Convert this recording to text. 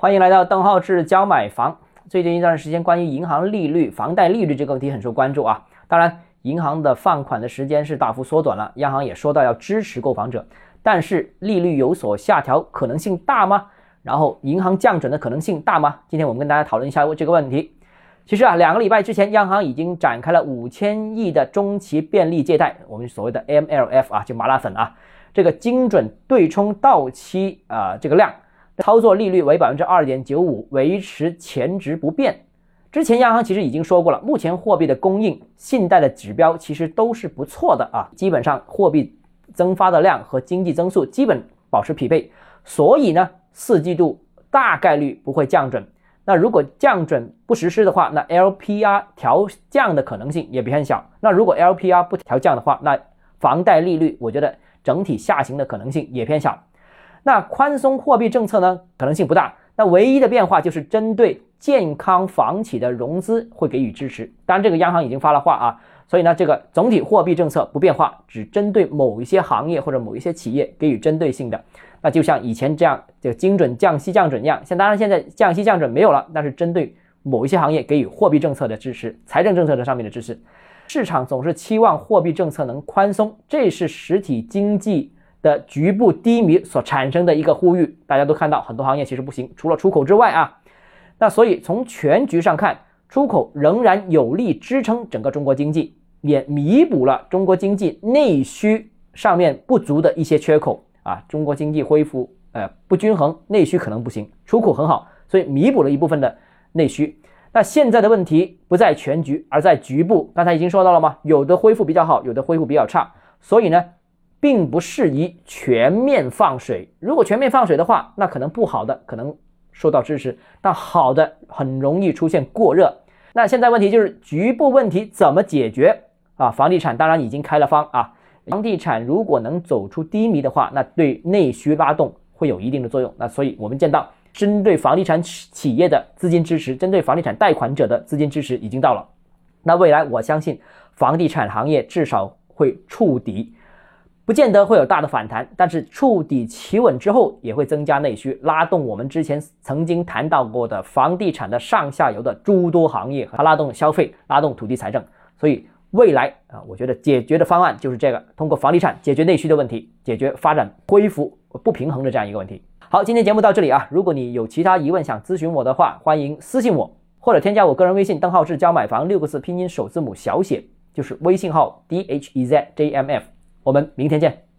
欢迎来到邓浩志教买房。最近一段时间，关于银行利率、房贷利率这个问题很受关注啊。当然，银行的放款的时间是大幅缩短了，央行也说到要支持购房者，但是利率有所下调可能性大吗？然后银行降准的可能性大吗？今天我们跟大家讨论一下这个问题。其实啊，两个礼拜之前，央行已经展开了五千亿的中期便利借贷，我们所谓的 MLF 啊，就麻辣粉啊，这个精准对冲到期啊，这个量。操作利率为百分之二点九五，维持前值不变。之前央行其实已经说过了，目前货币的供应、信贷的指标其实都是不错的啊，基本上货币增发的量和经济增速基本保持匹配，所以呢，四季度大概率不会降准。那如果降准不实施的话，那 LPR 调降的可能性也偏小。那如果 LPR 不调降的话，那房贷利率我觉得整体下行的可能性也偏小。那宽松货币政策呢，可能性不大。那唯一的变化就是针对健康房企的融资会给予支持。当然，这个央行已经发了话啊，所以呢，这个总体货币政策不变化，只针对某一些行业或者某一些企业给予针对性的。那就像以前这样，这个精准降息降准一样。像当然现在降息降准没有了，但是针对某一些行业给予货币政策的支持、财政政策的上面的支持。市场总是期望货币政策能宽松，这是实体经济。的局部低迷所产生的一个呼吁，大家都看到很多行业其实不行，除了出口之外啊，那所以从全局上看，出口仍然有力支撑整个中国经济，也弥补了中国经济内需上面不足的一些缺口啊。中国经济恢复呃不均衡，内需可能不行，出口很好，所以弥补了一部分的内需。那现在的问题不在全局，而在局部。刚才已经说到了吗？有的恢复比较好，有的恢复比较差，所以呢。并不适宜全面放水。如果全面放水的话，那可能不好的可能受到支持，但好的很容易出现过热。那现在问题就是局部问题怎么解决啊？房地产当然已经开了方啊。房地产如果能走出低迷的话，那对内需拉动会有一定的作用。那所以我们见到，针对房地产企业的资金支持，针对房地产贷款者的资金支持已经到了。那未来我相信房地产行业至少会触底。不见得会有大的反弹，但是触底企稳之后，也会增加内需，拉动我们之前曾经谈到过的房地产的上下游的诸多行业，它拉动消费，拉动土地财政。所以未来啊，我觉得解决的方案就是这个，通过房地产解决内需的问题，解决发展恢复不平衡的这样一个问题。好，今天节目到这里啊，如果你有其他疑问想咨询我的话，欢迎私信我，或者添加我个人微信邓浩志教买房六个字拼音首字母小写，就是微信号 d h e z j m f。我们明天见。